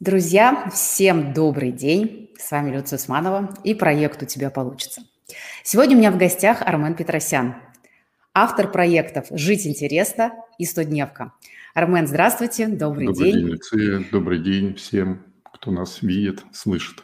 Друзья, всем добрый день. С вами Люция Усманова и проект «У тебя получится». Сегодня у меня в гостях Армен Петросян, автор проектов «Жить интересно» и «100-дневка». Армен, здравствуйте, добрый, добрый день. день, Люция, добрый день всем, кто нас видит, слышит.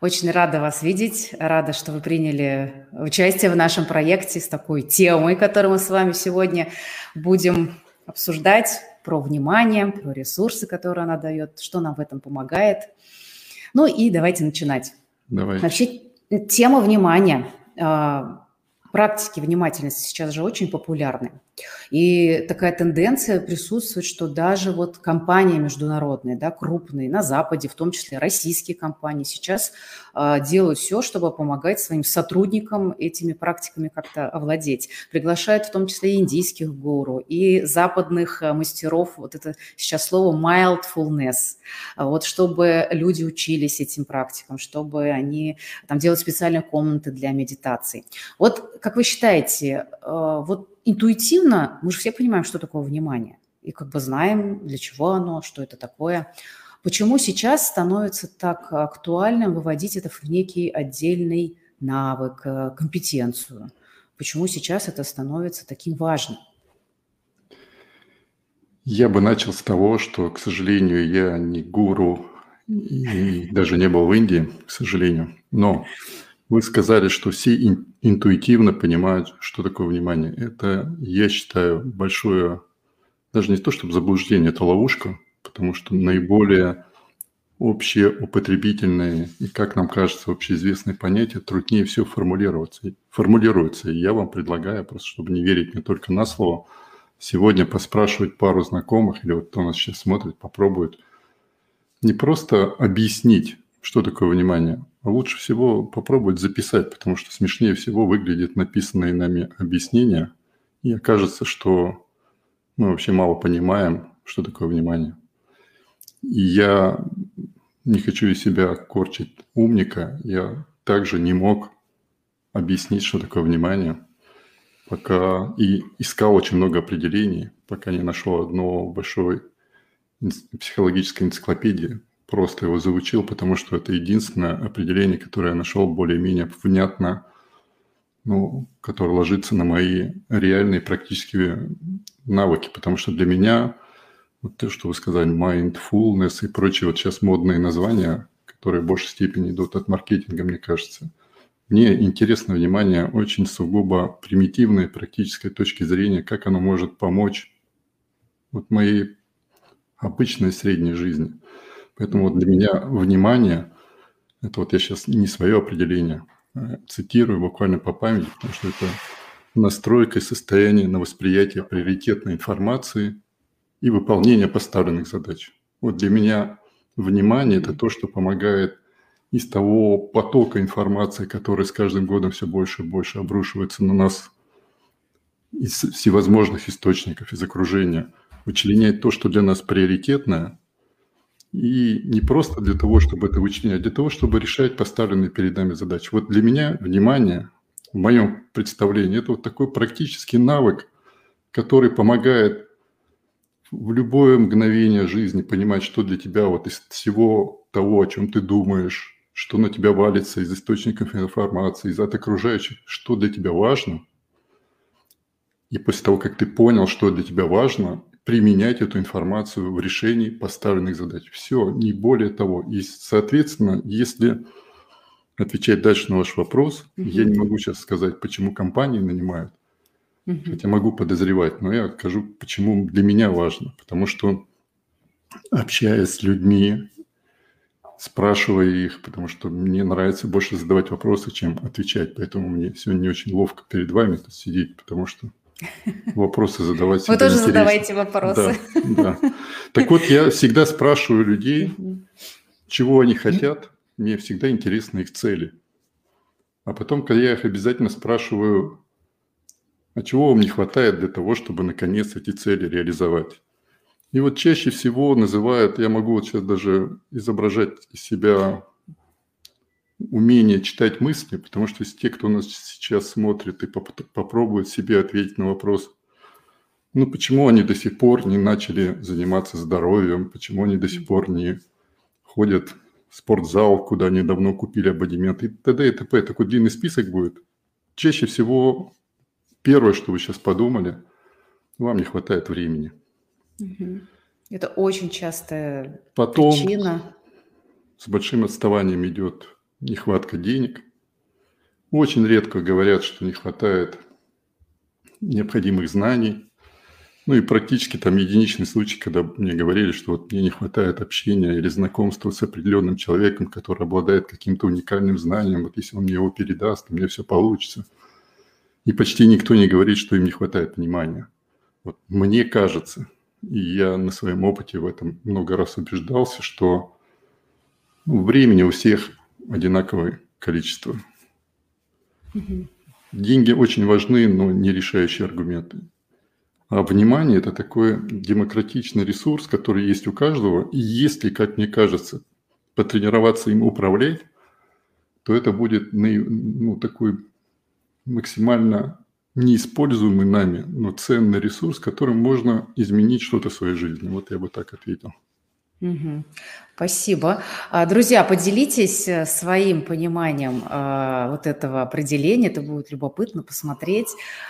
Очень рада вас видеть, рада, что вы приняли участие в нашем проекте с такой темой, которую мы с вами сегодня будем обсуждать про внимание, про ресурсы, которые она дает, что нам в этом помогает. Ну и давайте начинать. Давай. Вообще тема внимания, а, практики внимательности сейчас же очень популярны. И такая тенденция присутствует, что даже вот компании международные, да, крупные, на Западе, в том числе российские компании, сейчас э, делают все, чтобы помогать своим сотрудникам этими практиками как-то овладеть. Приглашают в том числе и индийских гуру, и западных э, мастеров, вот это сейчас слово mindfulness, вот чтобы люди учились этим практикам, чтобы они там делать специальные комнаты для медитации. Вот как вы считаете, э, вот интуитивно мы же все понимаем, что такое внимание. И как бы знаем, для чего оно, что это такое. Почему сейчас становится так актуальным выводить это в некий отдельный навык, э, компетенцию? Почему сейчас это становится таким важным? Я бы начал с того, что, к сожалению, я не гуру и даже не был в Индии, к сожалению. Но вы сказали, что все интуитивно понимают, что такое внимание. Это, я считаю, большое, даже не то чтобы заблуждение, это ловушка, потому что наиболее общие употребительные и, как нам кажется, общеизвестные понятия труднее всего формулироваться, формулируются. И я вам предлагаю, просто чтобы не верить не только на слово, сегодня поспрашивать пару знакомых, или вот кто нас сейчас смотрит, попробует не просто объяснить, что такое внимание, лучше всего попробовать записать, потому что смешнее всего выглядит написанное нами объяснение, и окажется, что мы вообще мало понимаем, что такое внимание. И я не хочу из себя корчить умника, я также не мог объяснить, что такое внимание, пока и искал очень много определений, пока не нашел одно большой психологической энциклопедии, просто его заучил, потому что это единственное определение, которое я нашел более-менее внятно, ну, которое ложится на мои реальные практические навыки, потому что для меня вот то, что вы сказали, mindfulness и прочие вот сейчас модные названия, которые в большей степени идут от маркетинга, мне кажется, мне интересно внимание очень сугубо примитивной практической точки зрения, как оно может помочь вот моей обычной средней жизни – Поэтому вот для меня внимание, это вот я сейчас не свое определение а цитирую буквально по памяти, потому что это настройка и состояние на восприятие приоритетной информации и выполнение поставленных задач. Вот для меня внимание – это то, что помогает из того потока информации, который с каждым годом все больше и больше обрушивается на нас из всевозможных источников, из окружения, вычленять то, что для нас приоритетное – и не просто для того, чтобы это вычленять, а для того, чтобы решать поставленные перед нами задачи. Вот для меня внимание, в моем представлении, это вот такой практический навык, который помогает в любое мгновение жизни понимать, что для тебя вот из всего того, о чем ты думаешь, что на тебя валится из источников информации, из от окружающих, что для тебя важно. И после того, как ты понял, что для тебя важно, применять эту информацию в решении поставленных задач. Все, не более того. И, соответственно, если отвечать дальше на ваш вопрос, угу. я не могу сейчас сказать, почему компании нанимают, угу. хотя могу подозревать, но я скажу, почему для меня важно. Потому что общаясь с людьми, спрашивая их, потому что мне нравится больше задавать вопросы, чем отвечать. Поэтому мне сегодня не очень ловко перед вами тут сидеть, потому что Вопросы задавать. Вы тоже интересно. задавайте вопросы. Да, да. Так вот, я всегда спрашиваю людей, чего они хотят. Мне всегда интересны их цели. А потом, когда я их обязательно спрашиваю, а чего вам не хватает для того, чтобы наконец эти цели реализовать? И вот чаще всего называют, я могу вот сейчас даже изображать из себя умение читать мысли, потому что те, кто нас сейчас смотрит и поп- попробует себе ответить на вопрос, ну почему они до сих пор не начали заниматься здоровьем, почему они до сих пор не ходят в спортзал, куда они давно купили абонемент и т.д. и т.п. Такой длинный список будет. Чаще всего первое, что вы сейчас подумали, вам не хватает времени. Это очень частая Потом причина. с большим отставанием идет нехватка денег. Очень редко говорят, что не хватает необходимых знаний. Ну и практически там единичный случай, когда мне говорили, что вот мне не хватает общения или знакомства с определенным человеком, который обладает каким-то уникальным знанием. Вот если он мне его передаст, то мне все получится. И почти никто не говорит, что им не хватает внимания. Вот мне кажется, и я на своем опыте в этом много раз убеждался, что времени у всех одинаковое количество. Угу. Деньги очень важны, но не решающие аргументы. А внимание – это такой демократичный ресурс, который есть у каждого. И если, как мне кажется, потренироваться им управлять, то это будет ну, такой максимально неиспользуемый нами, но ценный ресурс, которым можно изменить что-то в своей жизни. Вот я бы так ответил. Угу. Спасибо. А, друзья, поделитесь э, своим пониманием а, вот этого определения. Это будет любопытно посмотреть.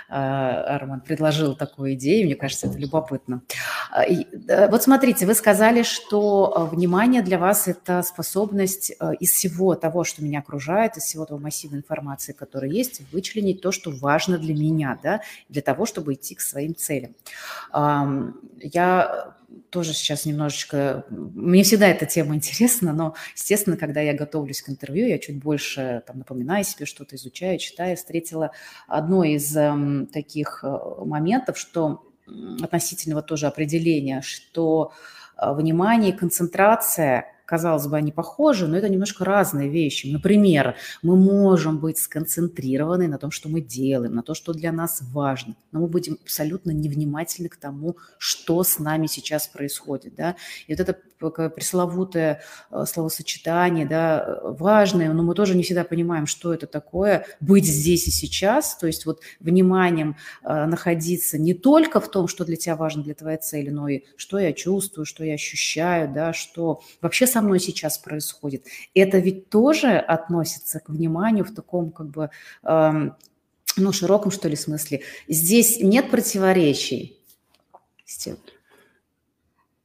А, Арман предложил такую идею, мне кажется, это любопытно. Вот смотрите, вы сказали, что внимание для вас – это способность из всего того, что меня окружает, из всего того массива информации, который есть, вычленить то, что важно для меня, да, для того, чтобы идти к своим целям. Я тоже сейчас немножечко... Мне всегда эта тема интересна, но, естественно, когда я готовлюсь к интервью, я чуть больше там, напоминаю себе что-то, изучаю, читаю. Встретила одно из э, таких моментов, что относительного тоже определения, что э, внимание и концентрация казалось бы, они похожи, но это немножко разные вещи. Например, мы можем быть сконцентрированы на том, что мы делаем, на то, что для нас важно, но мы будем абсолютно невнимательны к тому, что с нами сейчас происходит. Да? И вот это пресловутое э, словосочетание, да, важное, но мы тоже не всегда понимаем, что это такое, быть здесь и сейчас, то есть вот вниманием э, находиться не только в том, что для тебя важно для твоей цели, но и что я чувствую, что я ощущаю, да, что вообще со мной сейчас происходит. Это ведь тоже относится к вниманию в таком как бы, эм, ну, широком, что ли, смысле. Здесь нет противоречий.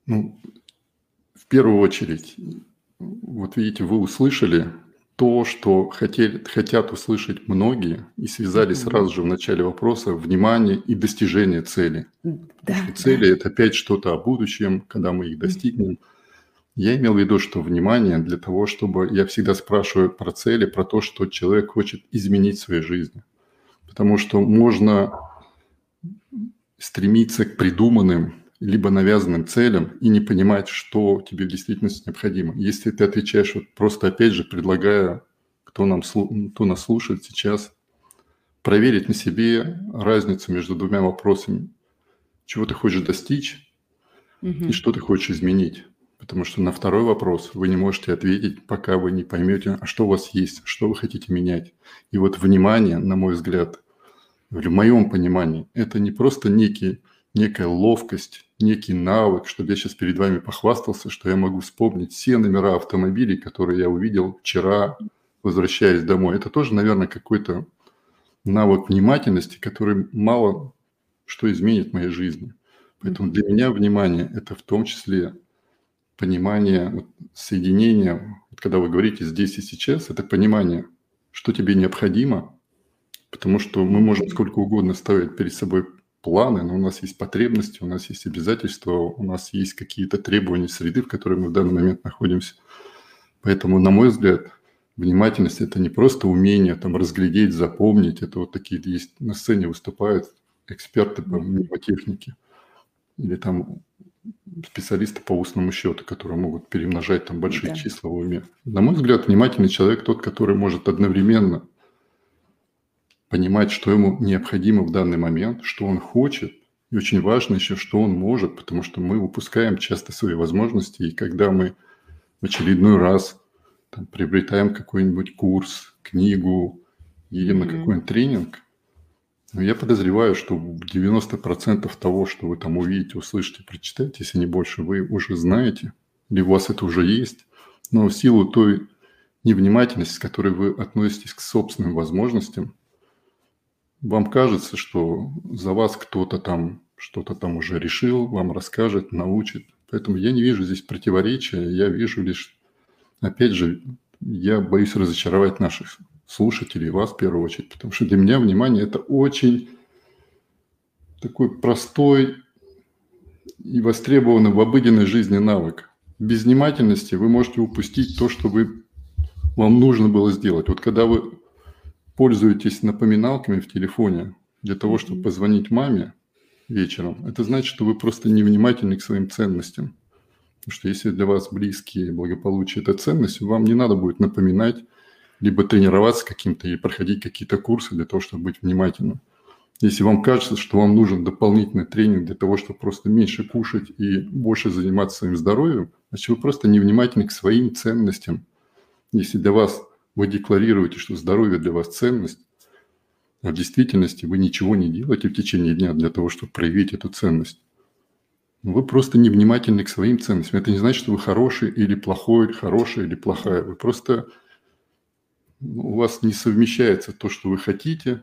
Ну, в первую очередь, вот видите, вы услышали то, что хотели, хотят услышать многие, и связали mm-hmm. сразу же в начале вопроса внимание и достижение цели. Да, цели да. это опять что-то о будущем, когда мы их достигнем. Mm-hmm. Я имел в виду, что внимание для того, чтобы... Я всегда спрашиваю про цели, про то, что человек хочет изменить в своей жизни. Потому что можно стремиться к придуманным либо навязанным целям и не понимать, что тебе в действительности необходимо. Если ты отвечаешь, вот просто опять же предлагая, кто, нам, кто нас слушает сейчас, проверить на себе разницу между двумя вопросами. Чего ты хочешь достичь угу. и что ты хочешь изменить. Потому что на второй вопрос вы не можете ответить, пока вы не поймете, а что у вас есть, что вы хотите менять. И вот внимание, на мой взгляд, в моем понимании, это не просто некий, некая ловкость, некий навык, чтобы я сейчас перед вами похвастался, что я могу вспомнить все номера автомобилей, которые я увидел вчера, возвращаясь домой. Это тоже, наверное, какой-то навык внимательности, который мало что изменит в моей жизни. Поэтому для меня внимание – это в том числе понимание, вот, соединение, вот когда вы говорите здесь и сейчас, это понимание, что тебе необходимо, потому что мы можем сколько угодно ставить перед собой планы, но у нас есть потребности, у нас есть обязательства, у нас есть какие-то требования среды, в которой мы в данный момент находимся. Поэтому, на мой взгляд, внимательность – это не просто умение там разглядеть, запомнить. Это вот такие есть на сцене выступают эксперты по мнемотехнике или там специалисты по устному счету, которые могут перемножать там большие да. числа в уме. На мой взгляд, внимательный человек тот, который может одновременно понимать, что ему необходимо в данный момент, что он хочет, и очень важно еще, что он может, потому что мы упускаем часто свои возможности, и когда мы в очередной раз там, приобретаем какой-нибудь курс, книгу, едем mm-hmm. на какой-нибудь тренинг – я подозреваю, что 90% того, что вы там увидите, услышите, прочитаете, если не больше, вы уже знаете, или у вас это уже есть. Но в силу той невнимательности, с которой вы относитесь к собственным возможностям, вам кажется, что за вас кто-то там что-то там уже решил, вам расскажет, научит. Поэтому я не вижу здесь противоречия, я вижу лишь, опять же, я боюсь разочаровать наших слушателей, вас в первую очередь, потому что для меня внимание – это очень такой простой и востребованный в обыденной жизни навык. Без внимательности вы можете упустить то, что вы, вам нужно было сделать. Вот когда вы пользуетесь напоминалками в телефоне для того, чтобы позвонить маме вечером, это значит, что вы просто невнимательны к своим ценностям. Потому что если для вас близкие благополучие – это ценность, вам не надо будет напоминать, либо тренироваться каким-то и проходить какие-то курсы для того, чтобы быть внимательным. Если вам кажется, что вам нужен дополнительный тренинг для того, чтобы просто меньше кушать и больше заниматься своим здоровьем, значит, вы просто невнимательны к своим ценностям. Если для вас вы декларируете, что здоровье для вас ценность, а в действительности вы ничего не делаете в течение дня для того, чтобы проявить эту ценность, вы просто невнимательны к своим ценностям. Это не значит, что вы хороший или плохой, хорошая или плохая. Вы просто у вас не совмещается то, что вы хотите,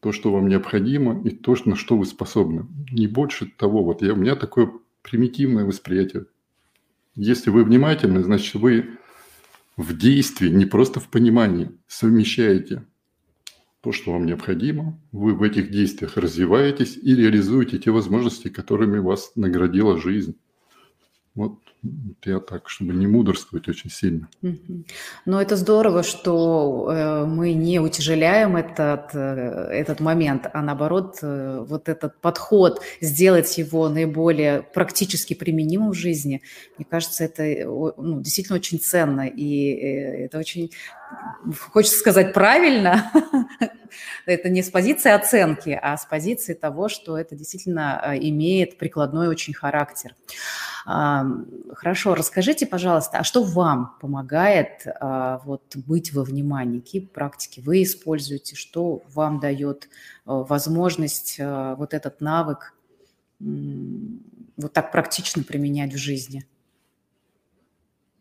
то, что вам необходимо, и то, на что вы способны. Не больше того. Вот я, у меня такое примитивное восприятие. Если вы внимательны, значит, вы в действии, не просто в понимании, совмещаете то, что вам необходимо, вы в этих действиях развиваетесь и реализуете те возможности, которыми вас наградила жизнь. Вот я так, чтобы не мудрствовать очень сильно. Но это здорово, что э, мы не утяжеляем этот, э, этот момент, а наоборот, э, вот этот подход, сделать его наиболее практически применимым в жизни, мне кажется, это ну, действительно очень ценно, и это очень, хочется сказать, правильно. это не с позиции оценки, а с позиции того, что это действительно имеет прикладной очень характер. Хорошо, расскажите, пожалуйста, а что вам помогает а, вот, быть во внимании? Какие практики вы используете? Что вам дает а, возможность а, вот этот навык вот так практично применять в жизни?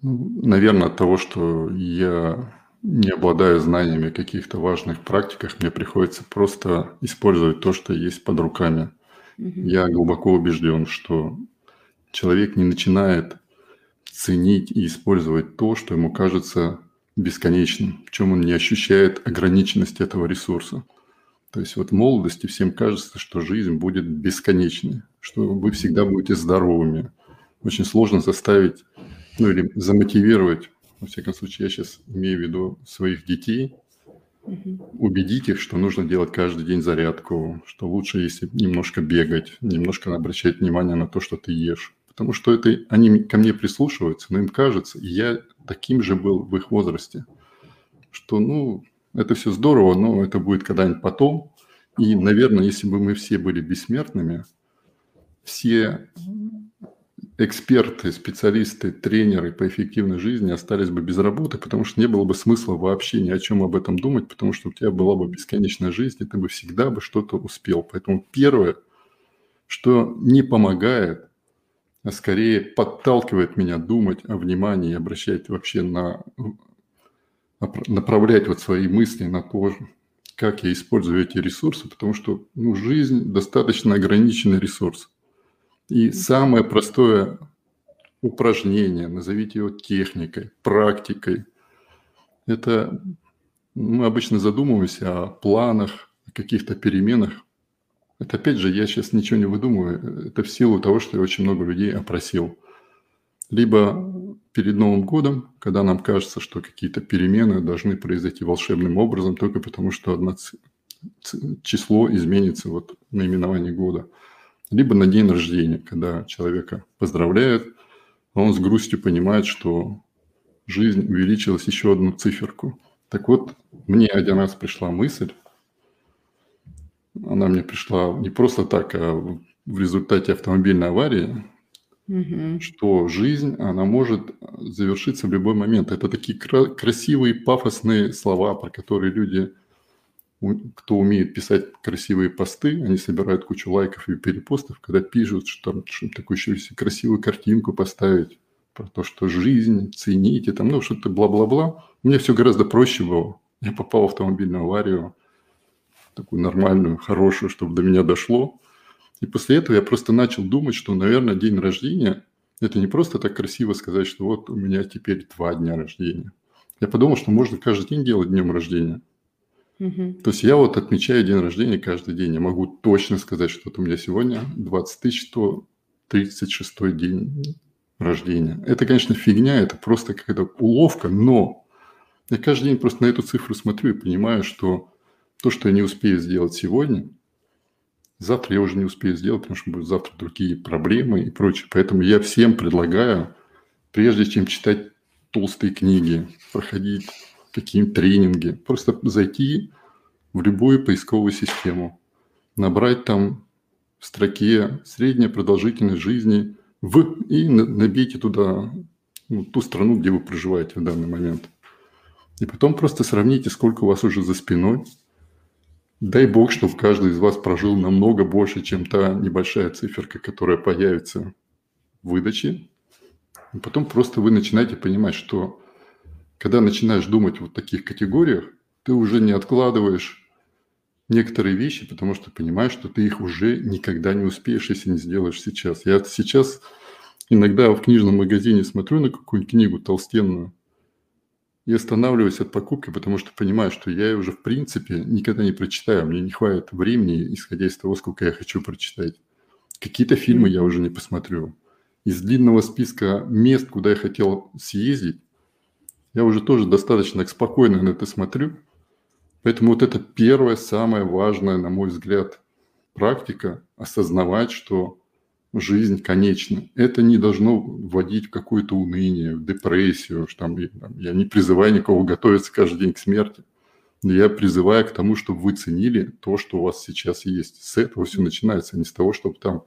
Ну, Наверное, от того, что я не обладаю знаниями о каких-то важных практиках, мне приходится просто использовать то, что есть под руками. Угу. Я глубоко убежден, что человек не начинает ценить и использовать то, что ему кажется бесконечным, в чем он не ощущает ограниченности этого ресурса. То есть вот в молодости всем кажется, что жизнь будет бесконечной, что вы всегда будете здоровыми. Очень сложно заставить, ну или замотивировать, во всяком случае, я сейчас имею в виду своих детей, убедить их, что нужно делать каждый день зарядку, что лучше, если немножко бегать, немножко обращать внимание на то, что ты ешь потому что это они ко мне прислушиваются, но им кажется, и я таким же был в их возрасте, что, ну, это все здорово, но это будет когда-нибудь потом. И, наверное, если бы мы все были бессмертными, все эксперты, специалисты, тренеры по эффективной жизни остались бы без работы, потому что не было бы смысла вообще ни о чем об этом думать, потому что у тебя была бы бесконечная жизнь, и ты бы всегда бы что-то успел. Поэтому первое, что не помогает, а скорее подталкивает меня думать о внимании, обращать вообще на направлять вот свои мысли на то, как я использую эти ресурсы, потому что ну, жизнь достаточно ограниченный ресурс. И самое простое упражнение, назовите его техникой, практикой, это мы обычно задумываемся о планах, о каких-то переменах, это опять же, я сейчас ничего не выдумываю. Это в силу того, что я очень много людей опросил. Либо перед Новым годом, когда нам кажется, что какие-то перемены должны произойти волшебным образом, только потому что одно число изменится вот наименование года. Либо на день рождения, когда человека поздравляют, а он с грустью понимает, что жизнь увеличилась еще одну циферку. Так вот, мне один раз пришла мысль, она мне пришла не просто так, а в результате автомобильной аварии, угу. что жизнь, она может завершиться в любой момент. Это такие кра- красивые, пафосные слова, про которые люди, кто умеет писать красивые посты, они собирают кучу лайков и перепостов, когда пишут, что там что такую еще красивую картинку поставить. про то, что жизнь, цените, там, ну, что-то бла-бла-бла. Мне все гораздо проще было. Я попал в автомобильную аварию, такую нормальную, хорошую, чтобы до меня дошло. И после этого я просто начал думать, что, наверное, день рождения – это не просто так красиво сказать, что вот у меня теперь два дня рождения. Я подумал, что можно каждый день делать днем рождения. Угу. То есть я вот отмечаю день рождения каждый день. Я могу точно сказать, что вот у меня сегодня 20 136 день рождения. Это, конечно, фигня, это просто какая-то уловка, но я каждый день просто на эту цифру смотрю и понимаю, что то, что я не успею сделать сегодня, завтра я уже не успею сделать, потому что будут завтра другие проблемы и прочее. Поэтому я всем предлагаю, прежде чем читать толстые книги, проходить какие-нибудь тренинги, просто зайти в любую поисковую систему, набрать там в строке средняя продолжительность жизни в и набейте туда ну, ту страну, где вы проживаете в данный момент. И потом просто сравните, сколько у вас уже за спиной. Дай бог, чтобы каждый из вас прожил намного больше, чем та небольшая циферка, которая появится в выдаче. И потом просто вы начинаете понимать, что когда начинаешь думать в таких категориях, ты уже не откладываешь некоторые вещи, потому что понимаешь, что ты их уже никогда не успеешь, если не сделаешь сейчас. Я сейчас иногда в книжном магазине смотрю на какую-нибудь книгу толстенную и останавливаюсь от покупки, потому что понимаю, что я ее уже в принципе никогда не прочитаю. Мне не хватит времени, исходя из того, сколько я хочу прочитать. Какие-то фильмы я уже не посмотрю. Из длинного списка мест, куда я хотел съездить, я уже тоже достаточно спокойно на это смотрю – Поэтому вот это первая, самая важная, на мой взгляд, практика – осознавать, что жизнь конечна. Это не должно вводить в какое-то уныние, в депрессию. Что там, я не призываю никого готовиться каждый день к смерти. Но я призываю к тому, чтобы вы ценили то, что у вас сейчас есть. С этого все начинается, а не с того, чтобы там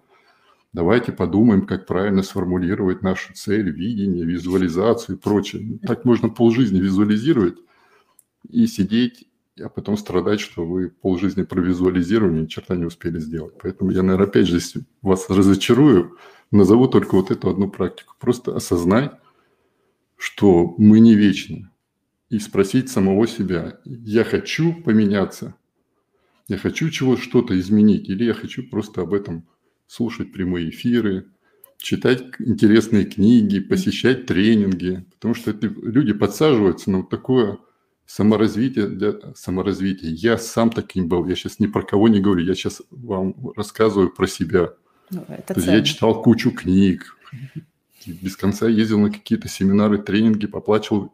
давайте подумаем, как правильно сформулировать нашу цель, видение, визуализацию и прочее. Так можно полжизни визуализировать и сидеть а потом страдать, что вы полжизни провизуализировали, ни черта не успели сделать. Поэтому я, наверное, опять же, если вас разочарую, назову только вот эту одну практику. Просто осознать, что мы не вечны. И спросить самого себя, я хочу поменяться, я хочу чего что-то изменить, или я хочу просто об этом слушать прямые эфиры, читать интересные книги, посещать тренинги, потому что это люди подсаживаются на вот такое – саморазвитие для саморазвития. Я сам таким был. Я сейчас ни про кого не говорю. Я сейчас вам рассказываю про себя. Ну, это я читал кучу книг, без конца ездил на какие-то семинары, тренинги, поплачивал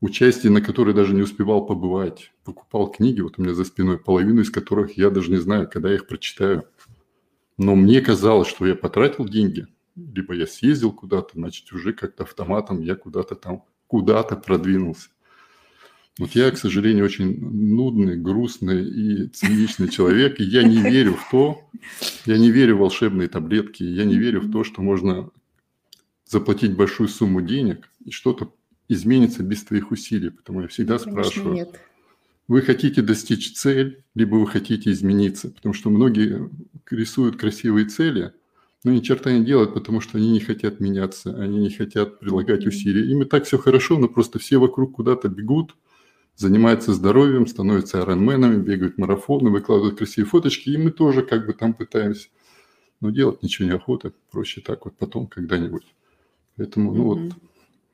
участие, на которые даже не успевал побывать. Покупал книги, вот у меня за спиной, половину из которых я даже не знаю, когда я их прочитаю. Но мне казалось, что я потратил деньги, либо я съездил куда-то, значит, уже как-то автоматом я куда-то там, куда-то продвинулся. Вот я, к сожалению, очень нудный, грустный и циничный человек, и я не верю в то, я не верю в волшебные таблетки, я не верю в то, что можно заплатить большую сумму денег, и что-то изменится без твоих усилий. Потому я всегда Конечно, спрашиваю, нет. вы хотите достичь цель, либо вы хотите измениться? Потому что многие рисуют красивые цели, но ни черта не делают, потому что они не хотят меняться, они не хотят прилагать усилия. Им и так все хорошо, но просто все вокруг куда-то бегут, занимаются здоровьем, становятся айронменами, бегают марафоны, выкладывают красивые фоточки, и мы тоже как бы там пытаемся. Но делать ничего не охота, проще так вот потом когда-нибудь. Поэтому, ну mm-hmm. вот,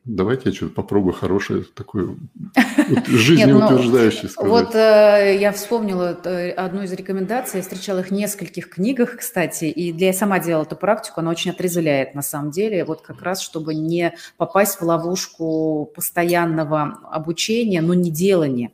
Давайте я что-то попробую хорошее, такое жизнеутверждающее ну, сказать. Вот э, я вспомнила э, одну из рекомендаций, я встречала их в нескольких книгах, кстати, и для я сама делала эту практику, она очень отрезвляет на самом деле, вот как раз, чтобы не попасть в ловушку постоянного обучения, но не делания.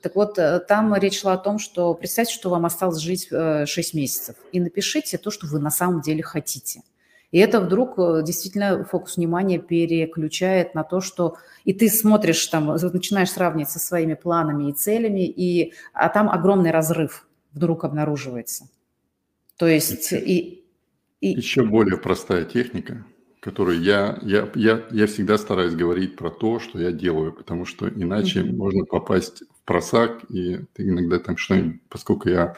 Так вот, э, там речь шла о том, что представьте, что вам осталось жить 6 месяцев, и напишите то, что вы на самом деле хотите – и это вдруг э, действительно фокус внимания переключает на то, что и ты смотришь там, начинаешь сравнивать со своими планами и целями, и, а там огромный разрыв вдруг обнаруживается. То есть еще, и, и... Еще более простая техника, которую я, я, я, я всегда стараюсь говорить про то, что я делаю, потому что иначе mm-hmm. можно попасть в просак, и ты иногда там что-нибудь, поскольку я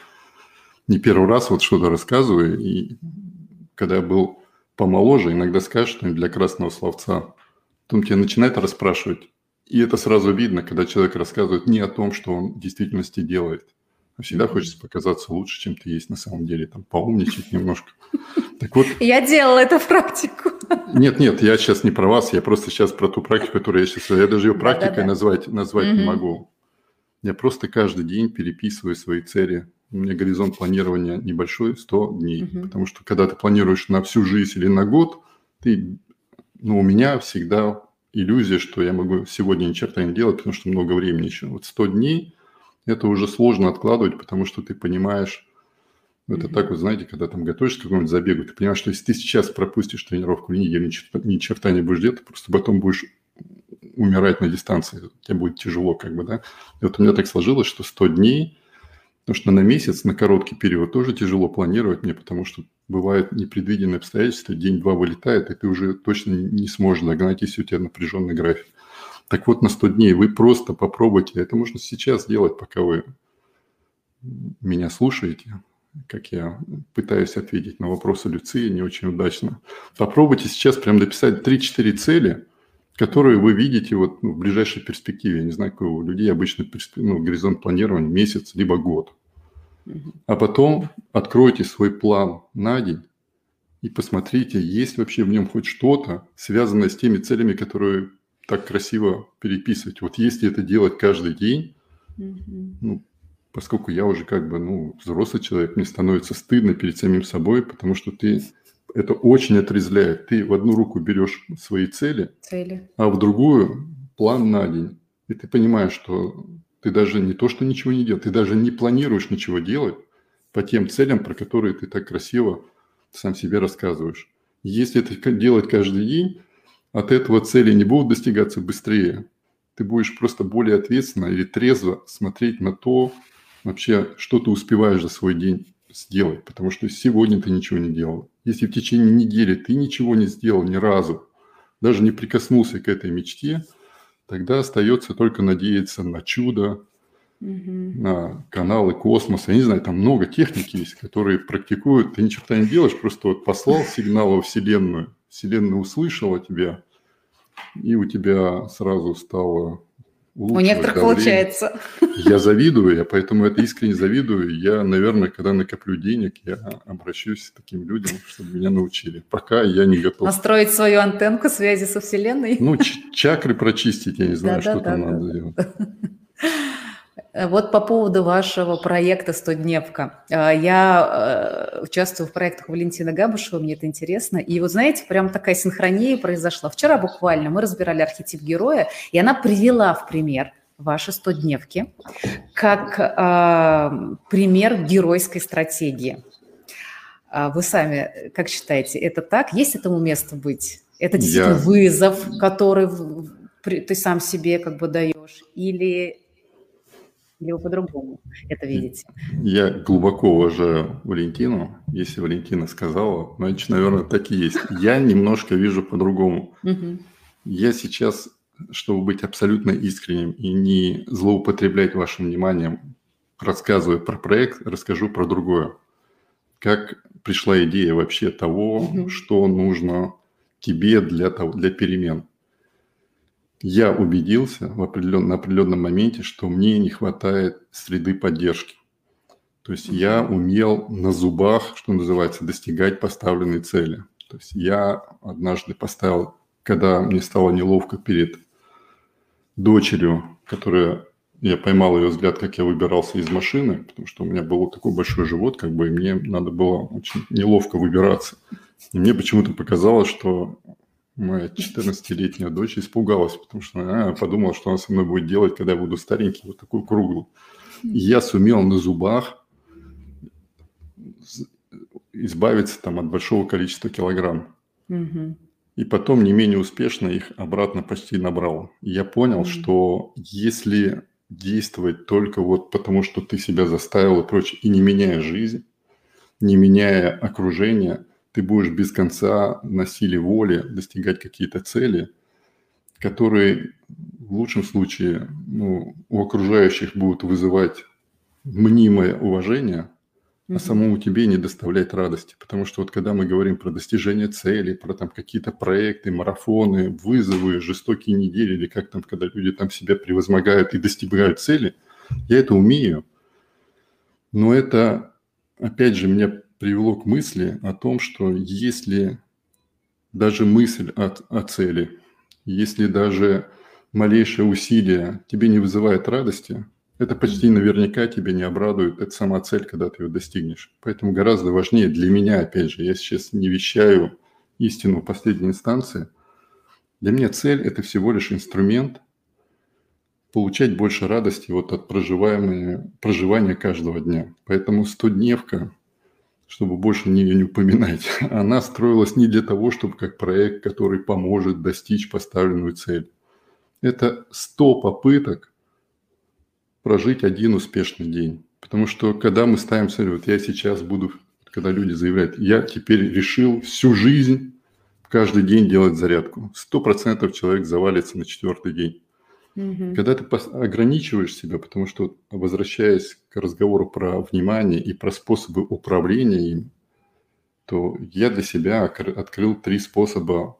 не первый раз вот что-то рассказываю, и когда я был помоложе иногда скажет что-нибудь для красного словца, потом тебя начинает расспрашивать, и это сразу видно, когда человек рассказывает не о том, что он в действительности делает. А всегда хочется показаться лучше, чем ты есть на самом деле, там поумничать немножко. Так вот, я делала это в практику. Нет, нет, я сейчас не про вас, я просто сейчас про ту практику, которую я сейчас... Я даже ее практикой да, да, да. назвать, назвать угу. не могу. Я просто каждый день переписываю свои цели. У меня горизонт планирования небольшой, 100 дней. Угу. Потому что когда ты планируешь на всю жизнь или на год, ты, ну, у меня всегда иллюзия, что я могу сегодня ни черта не делать, потому что много времени еще. Вот 100 дней – это уже сложно откладывать, потому что ты понимаешь, это mm-hmm. так вот, знаете, когда там готовишься к какому-нибудь забегу, ты понимаешь, что если ты сейчас пропустишь тренировку неделю, ни черта, ни черта не будешь делать, ты просто потом будешь умирать на дистанции, тебе будет тяжело как бы, да. И вот у меня так сложилось, что 100 дней, потому что на месяц, на короткий период тоже тяжело планировать мне, потому что бывают непредвиденные обстоятельства, день-два вылетает, и ты уже точно не сможешь догнать, если у тебя напряженный график. Так вот, на 100 дней вы просто попробуйте, это можно сейчас делать, пока вы меня слушаете, как я пытаюсь ответить на вопросы Люции, не очень удачно. Попробуйте сейчас прям дописать 3-4 цели – которые вы видите вот, ну, в ближайшей перспективе. Я не знаю, какой у людей обычно ну, горизонт планирования месяц либо год. А потом откройте свой план на день и посмотрите, есть вообще в нем хоть что-то, связанное с теми целями, которые так красиво переписывать. Вот если это делать каждый день, ну, поскольку я уже как бы ну, взрослый человек, мне становится стыдно перед самим собой, потому что ты это очень отрезляет. Ты в одну руку берешь свои цели, цели, а в другую план на день. И ты понимаешь, что ты даже не то, что ничего не делаешь, ты даже не планируешь ничего делать по тем целям, про которые ты так красиво сам себе рассказываешь. Если это делать каждый день, от этого цели не будут достигаться быстрее. Ты будешь просто более ответственно или трезво смотреть на то, вообще, что ты успеваешь за свой день сделать, потому что сегодня ты ничего не делал. Если в течение недели ты ничего не сделал ни разу, даже не прикоснулся к этой мечте, тогда остается только надеяться на чудо, угу. на каналы космоса. Я не знаю, там много техники есть, которые практикуют. Ты ничего не делаешь, просто вот послал сигнал во Вселенную, Вселенная услышала тебя, и у тебя сразу стало у некоторых получается. Я завидую, я поэтому это искренне завидую. Я, наверное, когда накоплю денег, я обращусь к таким людям, чтобы меня научили. Пока я не готов. Настроить свою антенку связи со Вселенной? Ну, чакры прочистить, я не знаю, что там надо делать. Вот по поводу вашего проекта «100-дневка». А, я э, участвую в проектах Валентина Габушева, мне это интересно. И вот знаете, прям такая синхрония произошла. Вчера буквально мы разбирали архетип героя, и она привела в пример ваши 100-дневки как э, пример геройской стратегии. Вы сами как считаете, это так? Есть этому место быть? Это действительно я... вызов, который ты сам себе как бы даешь? Или или вы по-другому это видите? Я глубоко уважаю Валентину. Если Валентина сказала, значит, наверное, так и есть. Я немножко вижу по-другому. Я сейчас, чтобы быть абсолютно искренним и не злоупотреблять вашим вниманием, рассказывая про проект, расскажу про другое. Как пришла идея вообще того, что нужно тебе для, того, для перемен я убедился в определен, на определенном моменте, что мне не хватает среды поддержки. То есть я умел на зубах, что называется, достигать поставленной цели. То есть я однажды поставил, когда мне стало неловко перед дочерью, которая я поймал ее взгляд, как я выбирался из машины, потому что у меня был такой большой живот, как бы, и мне надо было очень неловко выбираться. И мне почему-то показалось, что Моя 14-летняя дочь испугалась, потому что она подумала, что она со мной будет делать, когда я буду старенький, вот такую круглую. И я сумел на зубах избавиться там от большого количества килограмм. И потом не менее успешно их обратно почти набрал. И я понял, что если действовать только вот потому, что ты себя заставил и прочее, и не меняя жизнь, не меняя окружение – ты будешь без конца на силе воли достигать какие-то цели, которые в лучшем случае ну, у окружающих будут вызывать мнимое уважение, а самому тебе не доставляет радости. Потому что вот когда мы говорим про достижение цели, про там какие-то проекты, марафоны, вызовы, жестокие недели, или как там, когда люди там себя превозмогают и достигают цели, я это умею. Но это, опять же, меня привело к мысли о том, что если даже мысль о, о цели, если даже малейшее усилие тебе не вызывает радости – это почти наверняка тебя не обрадует. Это сама цель, когда ты ее достигнешь. Поэтому гораздо важнее для меня, опять же, я сейчас не вещаю истину последней инстанции. Для меня цель – это всего лишь инструмент получать больше радости вот от проживания каждого дня. Поэтому 100-дневка, чтобы больше не, не упоминать, она строилась не для того, чтобы как проект, который поможет достичь поставленную цель. Это 100 попыток – прожить один успешный день. Потому что когда мы ставим цель, вот я сейчас буду, когда люди заявляют, я теперь решил всю жизнь каждый день делать зарядку. Сто процентов человек завалится на четвертый день. Угу. Когда ты ограничиваешь себя, потому что, возвращаясь к разговору про внимание и про способы управления им, то я для себя открыл три способа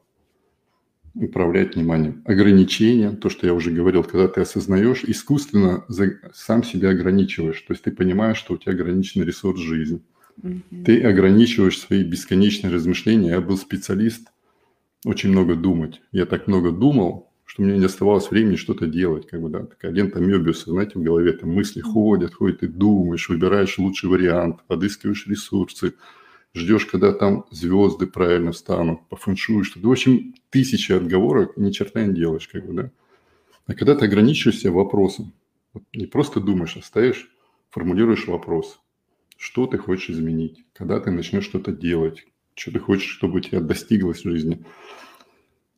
управлять вниманием. Ограничения, то, что я уже говорил, когда ты осознаешь, искусственно сам себя ограничиваешь. То есть ты понимаешь, что у тебя ограниченный ресурс жизни. Mm-hmm. Ты ограничиваешь свои бесконечные размышления. Я был специалист, очень много думать. Я так много думал, что мне не оставалось времени что-то делать. Как бы, да, такая лента Мёбиуса, знаете, в голове там мысли ходят, ходят, ты думаешь, выбираешь лучший вариант, подыскиваешь ресурсы, ждешь, когда там звезды правильно встанут, по фэншую, что В общем, тысячи отговорок, ни черта не делаешь, как бы, да. А когда ты ограничиваешься вопросом, не просто думаешь, а ставишь, формулируешь вопрос, что ты хочешь изменить, когда ты начнешь что-то делать, что ты хочешь, чтобы у тебя достиглось в жизни.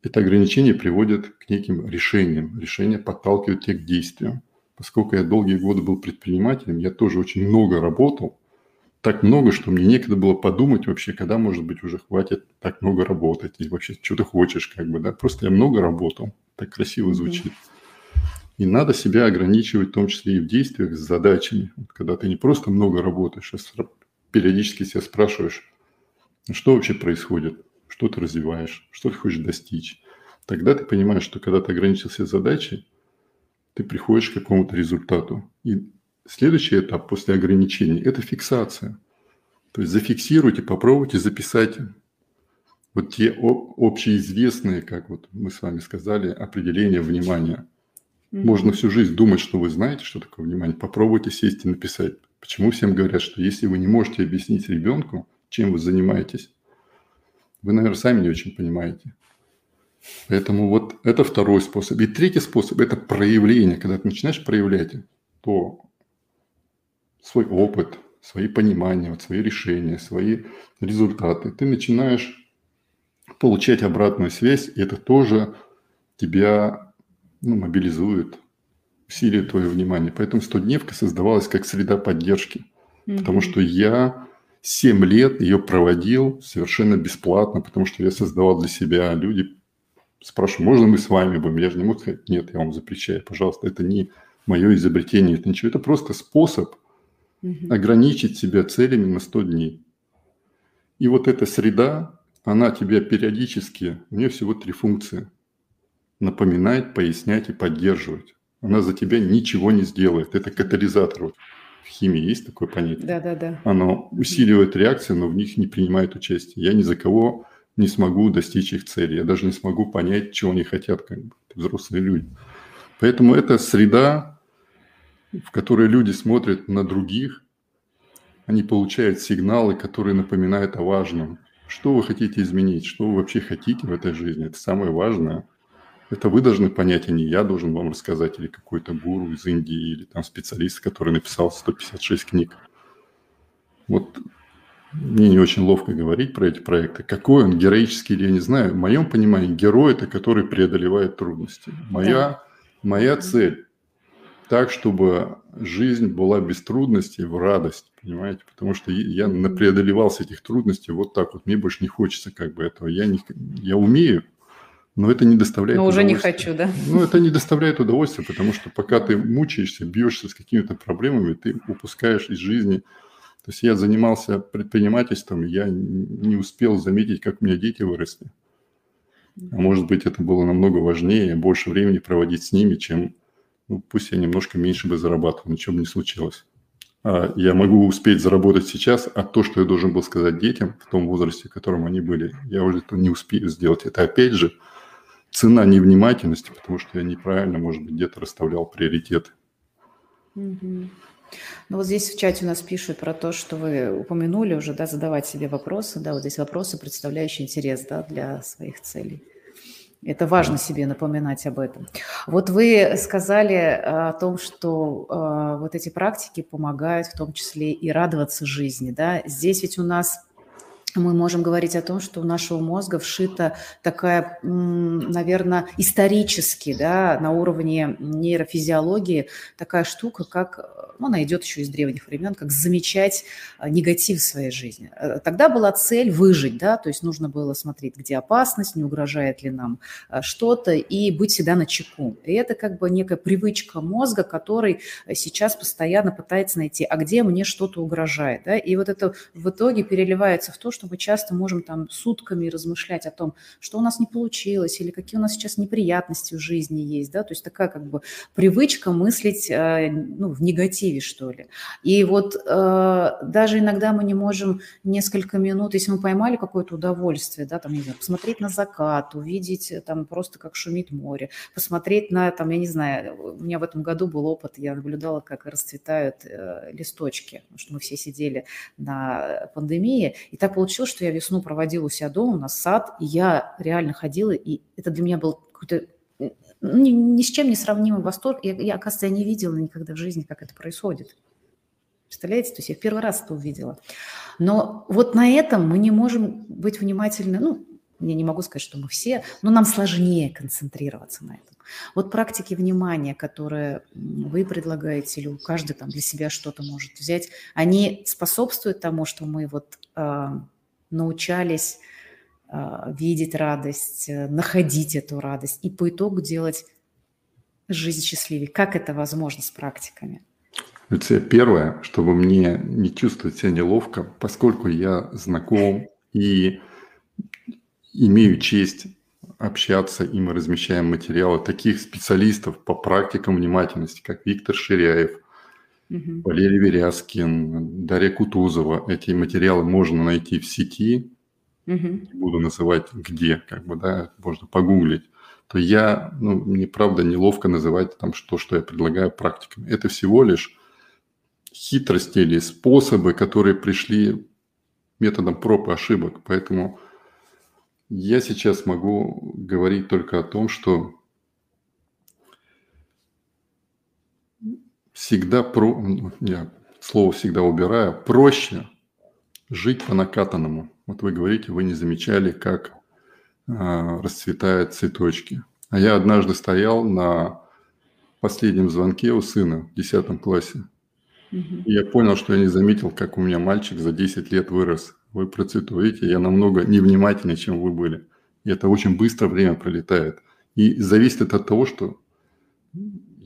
Это ограничение приводит к неким решениям. Решения подталкивают тебя к действию. Поскольку я долгие годы был предпринимателем, я тоже очень много работал, так много, что мне некогда было подумать вообще, когда, может быть, уже хватит так много работать, и вообще, что ты хочешь, как бы, да. Просто я много работал, так красиво звучит. И надо себя ограничивать, в том числе и в действиях с задачами. Когда ты не просто много работаешь, а периодически себя спрашиваешь, что вообще происходит, что ты развиваешь, что ты хочешь достичь. Тогда ты понимаешь, что когда ты ограничился задачей, ты приходишь к какому-то результату. И Следующий этап после ограничений – это фиксация. То есть зафиксируйте, попробуйте записать вот те общеизвестные, как вот мы с вами сказали, определения внимания. Mm-hmm. Можно всю жизнь думать, что вы знаете, что такое внимание. Попробуйте сесть и написать. Почему всем говорят, что если вы не можете объяснить ребенку, чем вы занимаетесь, вы, наверное, сами не очень понимаете. Поэтому вот это второй способ. И третий способ – это проявление. Когда ты начинаешь проявлять, то свой опыт, свои понимания, вот свои решения, свои результаты. Ты начинаешь получать обратную связь, и это тоже тебя ну, мобилизует, усиливает твое внимание. Поэтому 100-дневка создавалась как среда поддержки. Mm-hmm. Потому что я 7 лет ее проводил совершенно бесплатно, потому что я создавал для себя. Люди спрашивают, можно мы с вами будем? Я же не могу сказать, нет, я вам запрещаю, пожалуйста. Это не мое изобретение, это ничего. Это просто способ угу. ограничить себя целями на 100 дней. И вот эта среда, она тебя периодически, у нее всего три функции. Напоминать, пояснять и поддерживать. Она за тебя ничего не сделает. Это катализатор. В химии есть такое понятие. Да, да, да. Оно усиливает реакции, но в них не принимает участие. Я ни за кого не смогу достичь их цели. Я даже не смогу понять, чего они хотят, как бы, взрослые люди. Поэтому эта среда, в которой люди смотрят на других, они получают сигналы, которые напоминают о важном. Что вы хотите изменить, что вы вообще хотите в этой жизни, это самое важное. Это вы должны понять, а не я должен вам рассказать, или какой-то гуру из Индии, или там специалист, который написал 156 книг. Вот мне не очень ловко говорить про эти проекты. Какой он, героический или я не знаю. В моем понимании герой – это который преодолевает трудности. Моя, да. моя цель так, чтобы жизнь была без трудностей, в радость, понимаете? Потому что я преодолевался этих трудностей вот так вот. Мне больше не хочется как бы этого. Я, не, я умею, но это не доставляет Но уже не хочу, да? Ну, это не доставляет удовольствия, потому что пока ты мучаешься, бьешься с какими-то проблемами, ты упускаешь из жизни. То есть я занимался предпринимательством, я не успел заметить, как у меня дети выросли. А может быть, это было намного важнее, больше времени проводить с ними, чем, ну, пусть я немножко меньше бы зарабатывал, ничего бы не случилось. А я могу успеть заработать сейчас, а то, что я должен был сказать детям в том возрасте, в котором они были, я уже это не успею сделать. Это опять же цена невнимательности, потому что я неправильно, может быть, где-то расставлял приоритеты. Ну вот здесь в чате у нас пишут про то, что вы упомянули уже, да, задавать себе вопросы, да, вот здесь вопросы, представляющие интерес, да, для своих целей. Это важно себе напоминать об этом. Вот вы сказали о том, что э, вот эти практики помогают в том числе и радоваться жизни. Да? Здесь ведь у нас мы можем говорить о том, что у нашего мозга вшита такая, наверное, исторически, да, на уровне нейрофизиологии такая штука, как, ну, она идет еще из древних времен, как замечать а, негатив в своей жизни. Э, тогда была цель выжить, да, то есть нужно было смотреть, где опасность, не угрожает ли нам а, что-то, и быть всегда на чеку. И это как бы некая привычка мозга, который сейчас постоянно пытается найти, а где мне что-то угрожает, да, и вот это в итоге переливается в то, что что мы часто можем там сутками размышлять о том, что у нас не получилось или какие у нас сейчас неприятности в жизни есть, да, то есть такая как бы привычка мыслить э, ну, в негативе, что ли. И вот э, даже иногда мы не можем несколько минут, если мы поймали какое-то удовольствие, да, там, не знаю, посмотреть на закат, увидеть э, там просто как шумит море, посмотреть на, там, я не знаю, у меня в этом году был опыт, я наблюдала, как расцветают листочки, потому что мы все сидели на пандемии, и так получилось, получилось, что я весну проводила у себя дома, у нас сад, и я реально ходила, и это для меня был какой-то ни, ни с чем не сравнимый восторг. Я, я, оказывается, я не видела никогда в жизни, как это происходит. Представляете? То есть я в первый раз это увидела. Но вот на этом мы не можем быть внимательны. Ну, я не могу сказать, что мы все, но нам сложнее концентрироваться на этом. Вот практики внимания, которые вы предлагаете, или каждый там для себя что-то может взять, они способствуют тому, что мы вот э, научались а, видеть радость, э, находить эту радость и по итогу делать жизнь счастливее. Как это возможно с практиками? Люция, первое, чтобы мне не чувствовать себя неловко, поскольку я знаком и имею честь общаться, и мы размещаем материалы таких специалистов по практикам внимательности, как Виктор Ширяев, угу. Валерий Веряскин, Дарья Кутузова. Эти материалы можно найти в сети, угу. буду называть где, как бы, да, можно погуглить то я, ну, мне правда неловко называть там что, что я предлагаю практиками. Это всего лишь хитрости или способы, которые пришли методом проб и ошибок. Поэтому я сейчас могу говорить только о том, что всегда про... Я слово всегда убираю. Проще жить по накатанному. Вот вы говорите, вы не замечали, как а, расцветают цветочки. А я однажды стоял на последнем звонке у сына в 10 классе. И я понял, что я не заметил, как у меня мальчик за 10 лет вырос. Вы процитуете, я намного невнимательнее, чем вы были. И это очень быстро время пролетает. И зависит это от того, что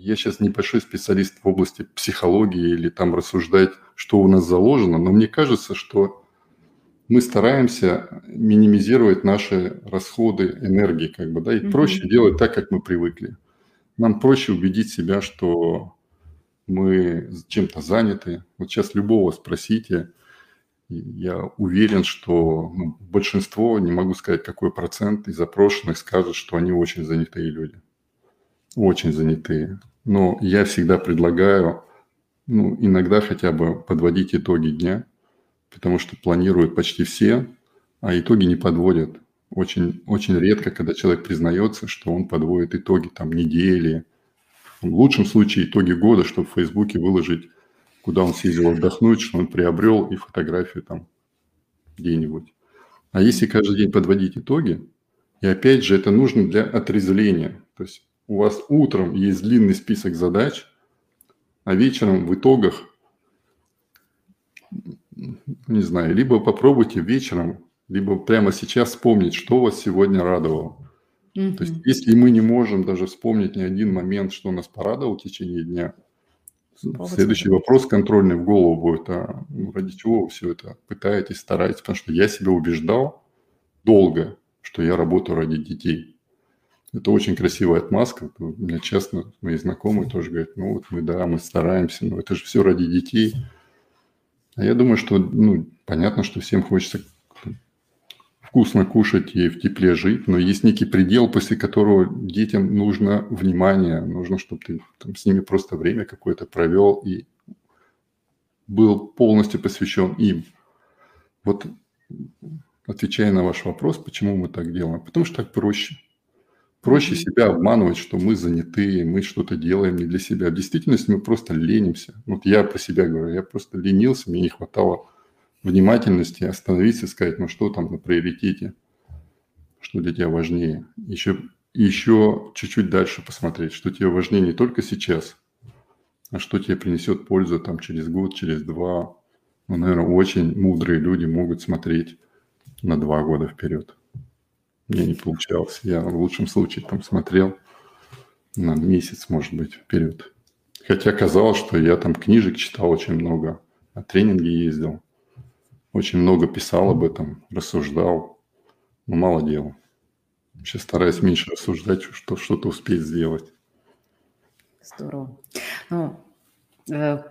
я сейчас небольшой специалист в области психологии или там рассуждать, что у нас заложено, но мне кажется, что мы стараемся минимизировать наши расходы энергии, как бы, да, и mm-hmm. проще делать так, как мы привыкли. Нам проще убедить себя, что мы чем-то заняты. Вот сейчас любого спросите, я уверен, что ну, большинство, не могу сказать какой процент из запрошенных скажут, что они очень занятые люди. Очень занятые. Но я всегда предлагаю, ну, иногда хотя бы подводить итоги дня, потому что планируют почти все, а итоги не подводят. Очень, очень редко, когда человек признается, что он подводит итоги там недели, в лучшем случае итоги года, чтобы в Фейсбуке выложить, куда он съездил отдохнуть, что он приобрел, и фотографию там где-нибудь. А если каждый день подводить итоги, и опять же это нужно для отрезвления. То есть у вас утром есть длинный список задач, а вечером в итогах, не знаю, либо попробуйте вечером, либо прямо сейчас вспомнить, что вас сегодня радовало. Mm-hmm. То есть если мы не можем даже вспомнить ни один момент, что нас порадовал в течение дня, Следующий вопрос контрольный в голову будет, а ради чего вы все это пытаетесь, стараетесь? Потому что я себя убеждал долго, что я работаю ради детей. Это очень красивая отмазка. У меня часто мои знакомые тоже говорят, ну вот мы, да, мы стараемся, но это же все ради детей. А я думаю, что, ну, понятно, что всем хочется вкусно кушать и в тепле жить, но есть некий предел, после которого детям нужно внимание, нужно, чтобы ты там, с ними просто время какое-то провел и был полностью посвящен им. Вот отвечая на ваш вопрос, почему мы так делаем? Потому что так проще. Проще себя обманывать, что мы заняты, мы что-то делаем не для себя. В действительности мы просто ленимся. Вот я про себя говорю, я просто ленился, мне не хватало внимательности, остановиться и сказать, ну что там на приоритете, что для тебя важнее. Еще, еще чуть-чуть дальше посмотреть, что тебе важнее не только сейчас, а что тебе принесет пользу там через год, через два. Ну, наверное, очень мудрые люди могут смотреть на два года вперед. Мне не получалось. Я в лучшем случае там смотрел на месяц, может быть, вперед. Хотя казалось, что я там книжек читал очень много, на тренинги ездил. Очень много писал об этом, рассуждал, но мало делал. Сейчас стараюсь меньше рассуждать, что что-то успеть сделать. Здорово. Ну,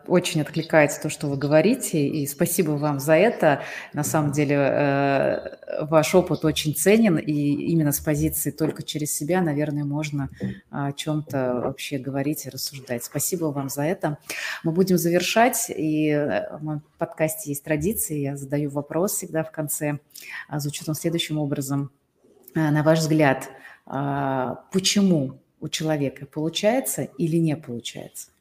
очень откликается то, что вы говорите, и спасибо вам за это. На самом деле э, ваш опыт очень ценен, и именно с позиции только через себя, наверное, можно о чем-то вообще говорить и рассуждать. Спасибо вам за это. Мы будем завершать, и э, в моем подкасте есть традиции, я задаю вопрос всегда в конце, а, звучит он следующим образом. На ваш взгляд, а, почему у человека получается или не получается?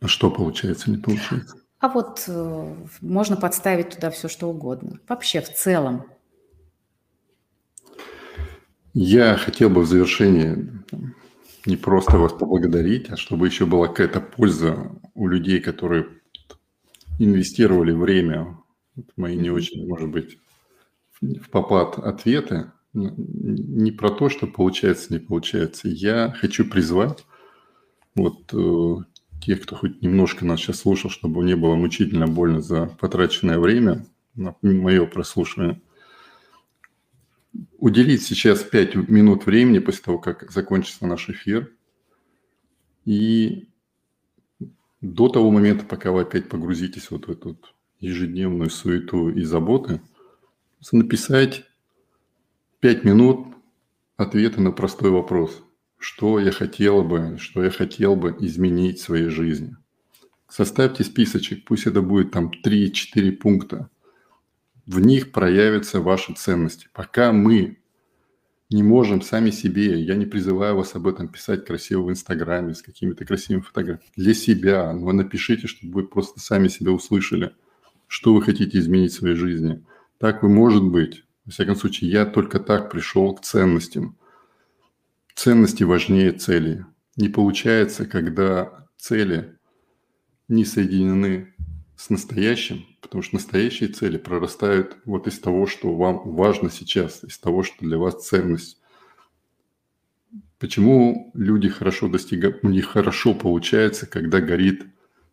А что получается, не получается? А вот э, можно подставить туда все, что угодно. Вообще, в целом. Я хотел бы в завершении не просто вас поблагодарить, а чтобы еще была какая-то польза у людей, которые инвестировали время, мои не очень, может быть, в попад ответы, не про то, что получается, не получается. Я хочу призвать вот э, тех, кто хоть немножко нас сейчас слушал, чтобы не было мучительно больно за потраченное время на мое прослушивание, уделить сейчас 5 минут времени после того, как закончится наш эфир, и до того момента, пока вы опять погрузитесь вот в эту ежедневную суету и заботы, написать 5 минут ответа на простой вопрос – что я хотела бы, что я хотел бы изменить в своей жизни. Составьте списочек, пусть это будет там 3-4 пункта. В них проявятся ваши ценности. Пока мы не можем сами себе, я не призываю вас об этом писать красиво в Инстаграме с какими-то красивыми фотографиями, для себя, но напишите, чтобы вы просто сами себя услышали, что вы хотите изменить в своей жизни. Так вы, может быть, во всяком случае, я только так пришел к ценностям – ценности важнее цели. Не получается, когда цели не соединены с настоящим, потому что настоящие цели прорастают вот из того, что вам важно сейчас, из того, что для вас ценность. Почему люди хорошо достигают, у них хорошо получается, когда горит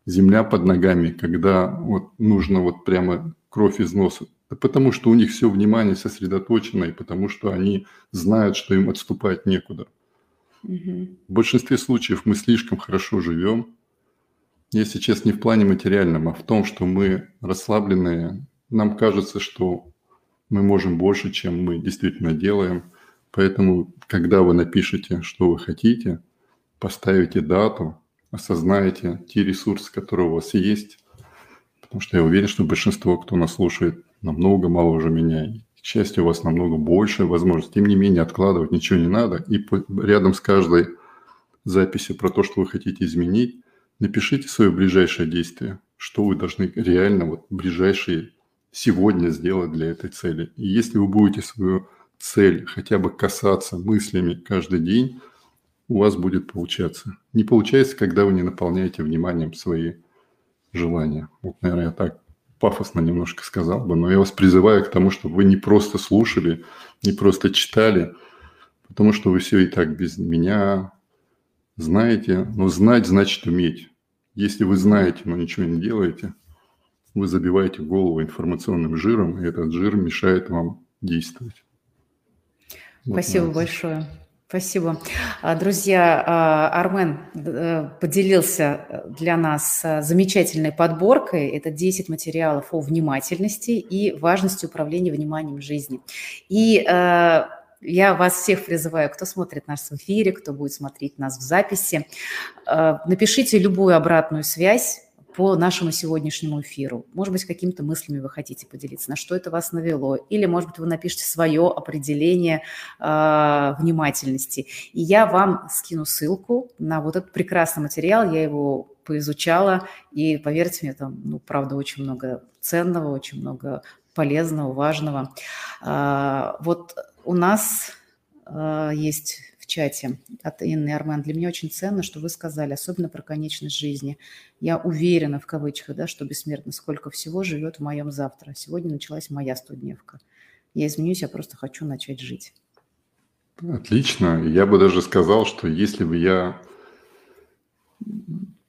земля под ногами, когда вот нужно вот прямо кровь из носа. Да потому что у них все внимание сосредоточено, и потому что они знают, что им отступать некуда. Угу. В большинстве случаев мы слишком хорошо живем, если честно, не в плане материальном, а в том, что мы расслабленные. Нам кажется, что мы можем больше, чем мы действительно делаем. Поэтому, когда вы напишете, что вы хотите, поставите дату, осознаете те ресурсы, которые у вас есть, потому что я уверен, что большинство, кто нас слушает, намного моложе меня, к счастью, у вас намного больше возможностей. Тем не менее, откладывать ничего не надо. И рядом с каждой записью про то, что вы хотите изменить, напишите свое ближайшее действие, что вы должны реально вот ближайшие сегодня сделать для этой цели. И если вы будете свою цель хотя бы касаться мыслями каждый день, у вас будет получаться. Не получается, когда вы не наполняете вниманием свои желания. Вот, наверное, я так пафосно немножко сказал бы, но я вас призываю к тому, чтобы вы не просто слушали, не просто читали, потому что вы все и так без меня знаете. Но знать значит уметь. Если вы знаете, но ничего не делаете, вы забиваете голову информационным жиром, и этот жир мешает вам действовать. Вот Спасибо большое. Спасибо. А, друзья, а, Армен э, поделился для нас а, замечательной подборкой. Это 10 материалов о внимательности и важности управления вниманием в жизни. И я вас всех призываю, кто смотрит нас в эфире, кто будет смотреть нас в записи, напишите любую обратную связь по нашему сегодняшнему эфиру. Может быть, какими-то мыслями вы хотите поделиться, на что это вас навело. Или, может быть, вы напишите свое определение э, внимательности. И я вам скину ссылку на вот этот прекрасный материал. Я его поизучала, и поверьте мне, там, ну, правда, очень много ценного, очень много полезного, важного. Э, вот у нас э, есть в чате от Инны Армен. Для меня очень ценно, что вы сказали, особенно про конечность жизни. Я уверена, в кавычках, да, что бессмертно сколько всего живет в моем завтра. Сегодня началась моя студневка. Я изменюсь, я просто хочу начать жить. Отлично. Я бы даже сказал, что если бы я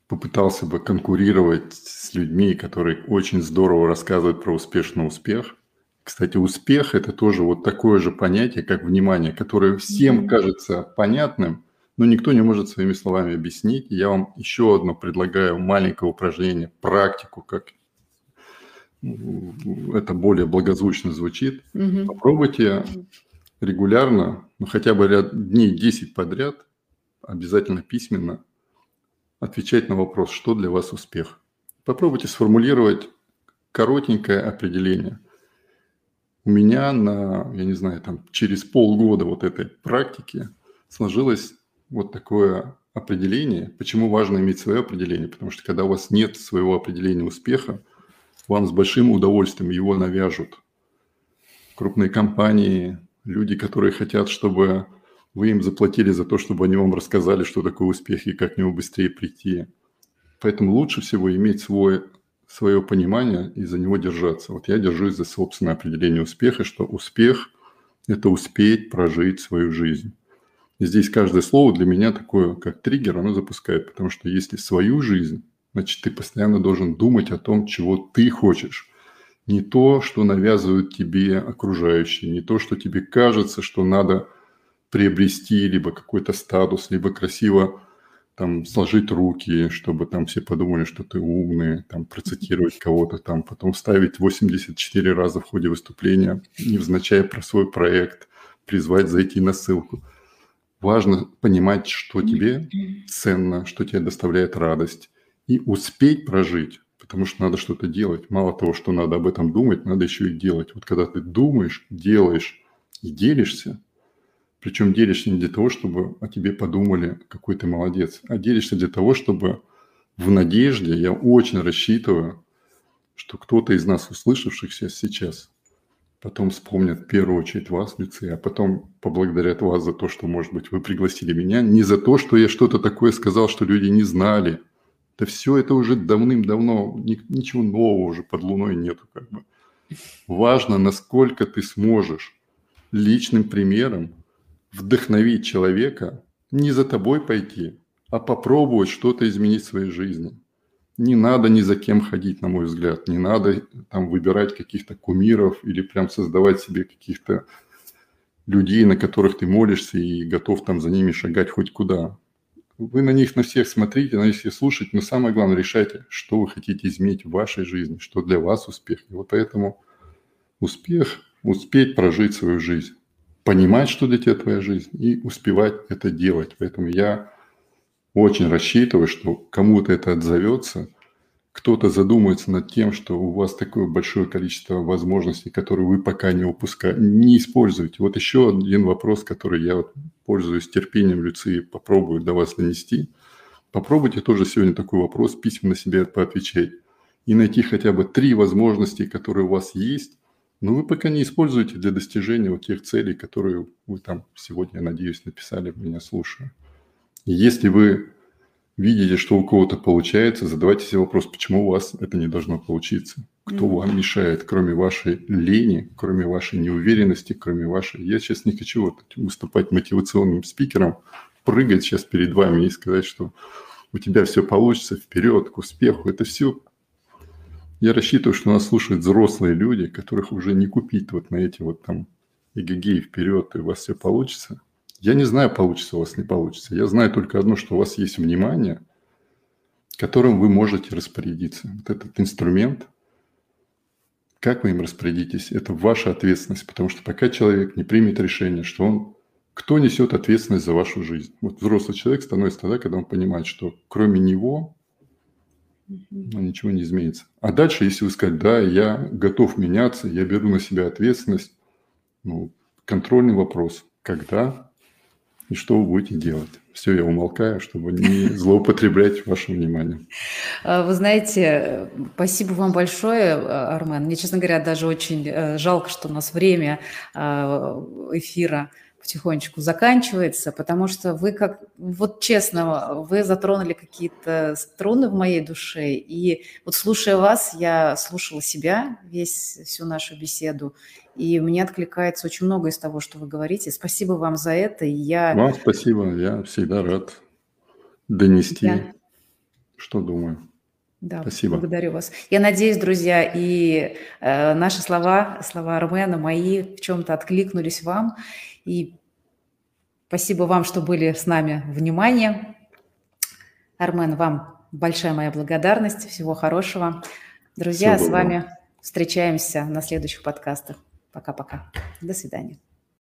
попытался бы конкурировать с людьми, которые очень здорово рассказывают про успешный успех – кстати, успех – это тоже вот такое же понятие, как внимание, которое всем кажется понятным, но никто не может своими словами объяснить. Я вам еще одно предлагаю маленькое упражнение, практику, как это более благозвучно звучит. Mm-hmm. Попробуйте регулярно, ну хотя бы ряд, дней 10 подряд, обязательно письменно, отвечать на вопрос, что для вас успех. Попробуйте сформулировать коротенькое определение – у меня на, я не знаю, там через полгода вот этой практики сложилось вот такое определение. Почему важно иметь свое определение? Потому что когда у вас нет своего определения успеха, вам с большим удовольствием его навяжут. Крупные компании, люди, которые хотят, чтобы вы им заплатили за то, чтобы они вам рассказали, что такое успех и как к нему быстрее прийти. Поэтому лучше всего иметь свой свое понимание и за него держаться. Вот я держусь за собственное определение успеха, что успех – это успеть прожить свою жизнь. И здесь каждое слово для меня такое, как триггер, оно запускает, потому что если свою жизнь, значит, ты постоянно должен думать о том, чего ты хочешь. Не то, что навязывают тебе окружающие, не то, что тебе кажется, что надо приобрести либо какой-то статус, либо красиво там сложить руки, чтобы там все подумали, что ты умный, там процитировать кого-то, там потом ставить 84 раза в ходе выступления, невзначай про свой проект, призвать зайти на ссылку. Важно понимать, что тебе ценно, что тебе доставляет радость, и успеть прожить, потому что надо что-то делать. Мало того, что надо об этом думать, надо еще и делать. Вот когда ты думаешь, делаешь и делишься, причем делишься не для того, чтобы о тебе подумали, какой ты молодец, а делишься для того, чтобы в надежде, я очень рассчитываю, что кто-то из нас, услышавшихся сейчас, потом вспомнят в первую очередь вас в лице, а потом поблагодарят вас за то, что, может быть, вы пригласили меня, не за то, что я что-то такое сказал, что люди не знали. Да все это уже давным-давно, ничего нового уже под луной нету как бы. Важно, насколько ты сможешь личным примером вдохновить человека не за тобой пойти, а попробовать что-то изменить в своей жизни. Не надо ни за кем ходить, на мой взгляд. Не надо там выбирать каких-то кумиров или прям создавать себе каких-то людей, на которых ты молишься и готов там за ними шагать хоть куда. Вы на них на всех смотрите, на них все слушать, но самое главное решайте, что вы хотите изменить в вашей жизни, что для вас успех. И вот поэтому успех – успеть прожить свою жизнь понимать, что для тебя твоя жизнь, и успевать это делать. Поэтому я очень рассчитываю, что кому-то это отзовется, кто-то задумается над тем, что у вас такое большое количество возможностей, которые вы пока не упускаете, не используете. Вот еще один вопрос, который я вот пользуюсь терпением Люции, попробую до вас донести. Попробуйте тоже сегодня такой вопрос письменно себе поотвечать и найти хотя бы три возможности, которые у вас есть, но вы пока не используете для достижения вот тех целей, которые вы там сегодня, я надеюсь, написали, меня слушая. И если вы видите, что у кого-то получается, задавайте себе вопрос, почему у вас это не должно получиться. Кто mm-hmm. вам мешает, кроме вашей лени, кроме вашей неуверенности, кроме вашей... Я сейчас не хочу выступать мотивационным спикером, прыгать сейчас перед вами и сказать, что у тебя все получится, вперед, к успеху. Это все я рассчитываю, что нас слушают взрослые люди, которых уже не купить вот на эти вот там эгегей вперед, и у вас все получится. Я не знаю, получится у вас, не получится. Я знаю только одно, что у вас есть внимание, которым вы можете распорядиться. Вот этот инструмент, как вы им распорядитесь, это ваша ответственность, потому что пока человек не примет решение, что он кто несет ответственность за вашу жизнь? Вот взрослый человек становится тогда, когда он понимает, что кроме него ничего не изменится. А дальше, если вы сказать, да, я готов меняться, я беру на себя ответственность, ну, контрольный вопрос, когда и что вы будете делать. Все, я умолкаю, чтобы не злоупотреблять вашим вниманием. А, вы знаете, спасибо вам большое, Армен. Мне, честно говоря, даже очень э, жалко, что у нас время а, эфира – потихонечку заканчивается, потому что вы как, вот честно, вы затронули какие-то струны в моей душе, и вот слушая вас, я слушала себя весь, всю нашу беседу, и мне откликается очень много из того, что вы говорите. Спасибо вам за это. И я... Вам спасибо, я всегда рад донести, я... что думаю. Да, Спасибо. благодарю вас. Я надеюсь, друзья, и э, наши слова, слова Армена, мои в чем-то откликнулись вам. И спасибо вам, что были с нами. Внимание. Армен, вам большая моя благодарность. Всего хорошего. Друзья, Всего с вами встречаемся на следующих подкастах. Пока-пока. До свидания.